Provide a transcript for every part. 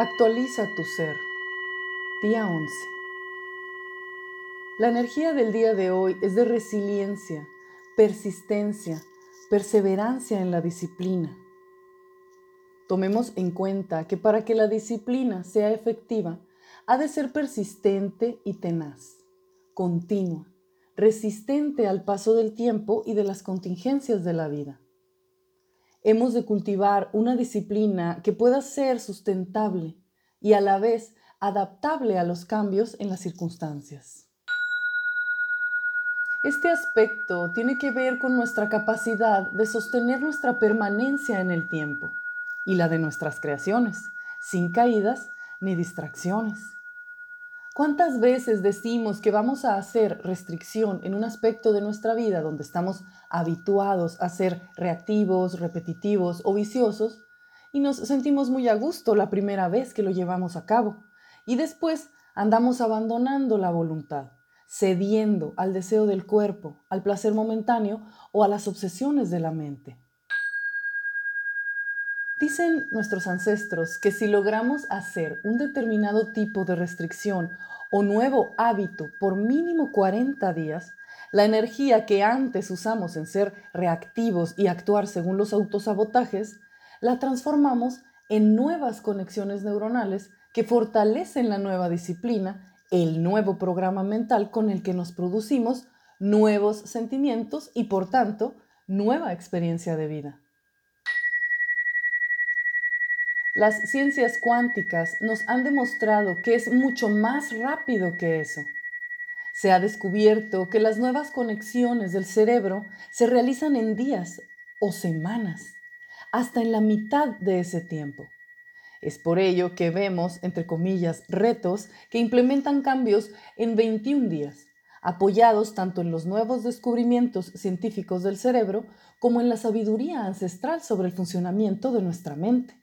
Actualiza tu ser. Día 11. La energía del día de hoy es de resiliencia, persistencia, perseverancia en la disciplina. Tomemos en cuenta que para que la disciplina sea efectiva, ha de ser persistente y tenaz, continua, resistente al paso del tiempo y de las contingencias de la vida hemos de cultivar una disciplina que pueda ser sustentable y a la vez adaptable a los cambios en las circunstancias. Este aspecto tiene que ver con nuestra capacidad de sostener nuestra permanencia en el tiempo y la de nuestras creaciones, sin caídas ni distracciones. ¿Cuántas veces decimos que vamos a hacer restricción en un aspecto de nuestra vida donde estamos habituados a ser reactivos, repetitivos o viciosos y nos sentimos muy a gusto la primera vez que lo llevamos a cabo y después andamos abandonando la voluntad, cediendo al deseo del cuerpo, al placer momentáneo o a las obsesiones de la mente? Dicen nuestros ancestros que si logramos hacer un determinado tipo de restricción o nuevo hábito por mínimo 40 días, la energía que antes usamos en ser reactivos y actuar según los autosabotajes, la transformamos en nuevas conexiones neuronales que fortalecen la nueva disciplina, el nuevo programa mental con el que nos producimos nuevos sentimientos y por tanto nueva experiencia de vida. Las ciencias cuánticas nos han demostrado que es mucho más rápido que eso. Se ha descubierto que las nuevas conexiones del cerebro se realizan en días o semanas, hasta en la mitad de ese tiempo. Es por ello que vemos, entre comillas, retos que implementan cambios en 21 días, apoyados tanto en los nuevos descubrimientos científicos del cerebro como en la sabiduría ancestral sobre el funcionamiento de nuestra mente.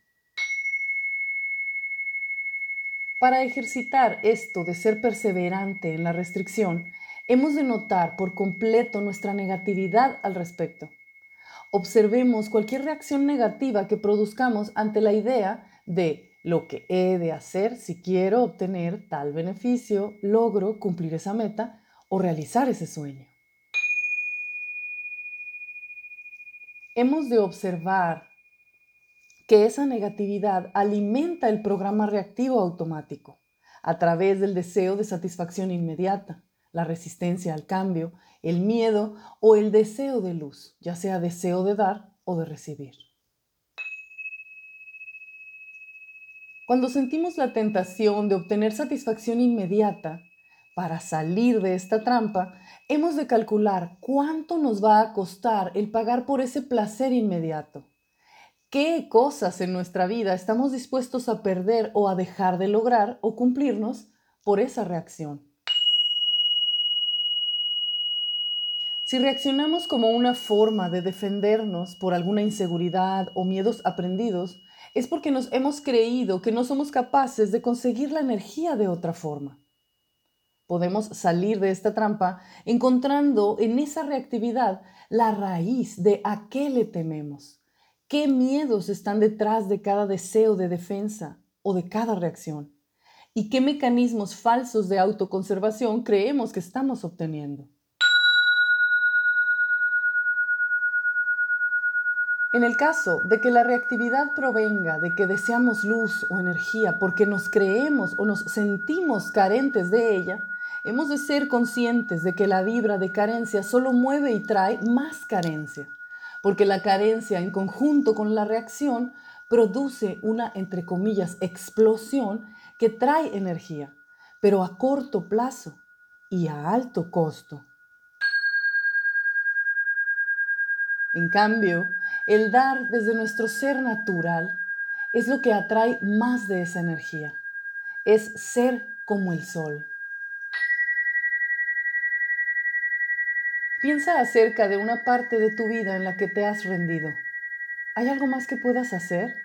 Para ejercitar esto de ser perseverante en la restricción, hemos de notar por completo nuestra negatividad al respecto. Observemos cualquier reacción negativa que produzcamos ante la idea de lo que he de hacer si quiero obtener tal beneficio, logro cumplir esa meta o realizar ese sueño. Hemos de observar que esa negatividad alimenta el programa reactivo automático a través del deseo de satisfacción inmediata, la resistencia al cambio, el miedo o el deseo de luz, ya sea deseo de dar o de recibir. Cuando sentimos la tentación de obtener satisfacción inmediata, para salir de esta trampa, hemos de calcular cuánto nos va a costar el pagar por ese placer inmediato qué cosas en nuestra vida estamos dispuestos a perder o a dejar de lograr o cumplirnos por esa reacción. Si reaccionamos como una forma de defendernos por alguna inseguridad o miedos aprendidos, es porque nos hemos creído que no somos capaces de conseguir la energía de otra forma. Podemos salir de esta trampa encontrando en esa reactividad la raíz de a qué le tememos ¿Qué miedos están detrás de cada deseo de defensa o de cada reacción? ¿Y qué mecanismos falsos de autoconservación creemos que estamos obteniendo? En el caso de que la reactividad provenga de que deseamos luz o energía porque nos creemos o nos sentimos carentes de ella, hemos de ser conscientes de que la vibra de carencia solo mueve y trae más carencia porque la carencia en conjunto con la reacción produce una, entre comillas, explosión que trae energía, pero a corto plazo y a alto costo. En cambio, el dar desde nuestro ser natural es lo que atrae más de esa energía. Es ser como el sol. Piensa acerca de una parte de tu vida en la que te has rendido. ¿Hay algo más que puedas hacer?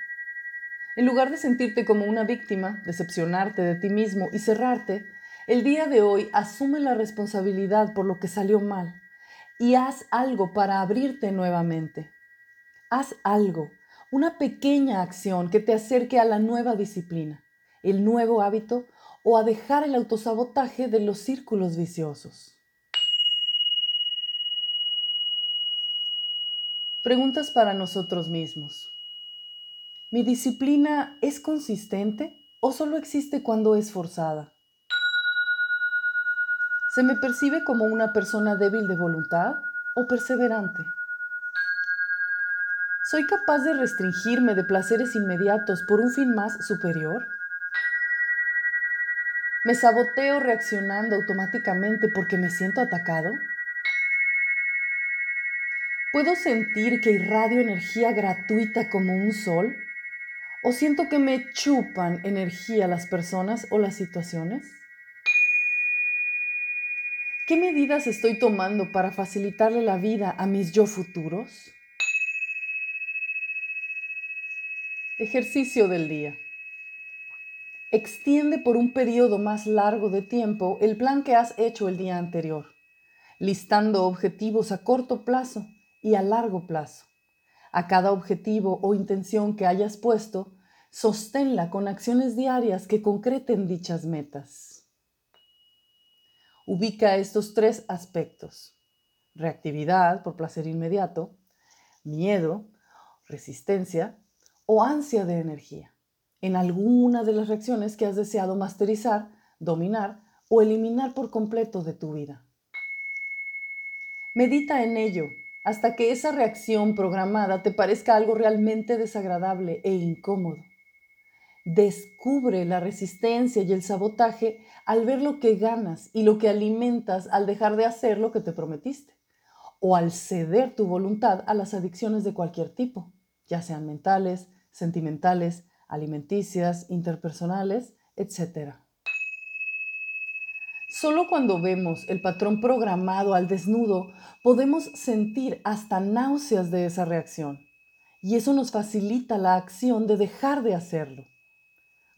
En lugar de sentirte como una víctima, decepcionarte de ti mismo y cerrarte, el día de hoy asume la responsabilidad por lo que salió mal y haz algo para abrirte nuevamente. Haz algo, una pequeña acción que te acerque a la nueva disciplina, el nuevo hábito o a dejar el autosabotaje de los círculos viciosos. Preguntas para nosotros mismos. ¿Mi disciplina es consistente o solo existe cuando es forzada? ¿Se me percibe como una persona débil de voluntad o perseverante? ¿Soy capaz de restringirme de placeres inmediatos por un fin más superior? ¿Me saboteo reaccionando automáticamente porque me siento atacado? ¿Puedo sentir que irradio energía gratuita como un sol? ¿O siento que me chupan energía las personas o las situaciones? ¿Qué medidas estoy tomando para facilitarle la vida a mis yo futuros? Ejercicio del día. Extiende por un periodo más largo de tiempo el plan que has hecho el día anterior, listando objetivos a corto plazo y a largo plazo. A cada objetivo o intención que hayas puesto, sosténla con acciones diarias que concreten dichas metas. Ubica estos tres aspectos. Reactividad por placer inmediato, miedo, resistencia o ansia de energía en alguna de las reacciones que has deseado masterizar, dominar o eliminar por completo de tu vida. Medita en ello hasta que esa reacción programada te parezca algo realmente desagradable e incómodo. Descubre la resistencia y el sabotaje al ver lo que ganas y lo que alimentas al dejar de hacer lo que te prometiste o al ceder tu voluntad a las adicciones de cualquier tipo, ya sean mentales, sentimentales, alimenticias, interpersonales, etc. Solo cuando vemos el patrón programado al desnudo podemos sentir hasta náuseas de esa reacción y eso nos facilita la acción de dejar de hacerlo.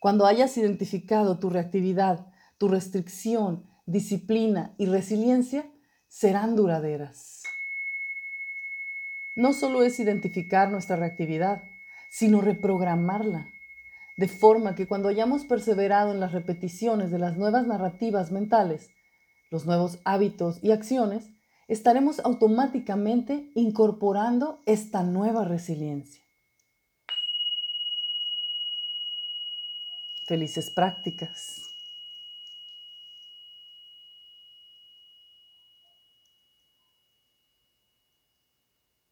Cuando hayas identificado tu reactividad, tu restricción, disciplina y resiliencia, serán duraderas. No solo es identificar nuestra reactividad, sino reprogramarla de forma que cuando hayamos perseverado en las repeticiones de las nuevas narrativas mentales, los nuevos hábitos y acciones, estaremos automáticamente incorporando esta nueva resiliencia. Felices prácticas.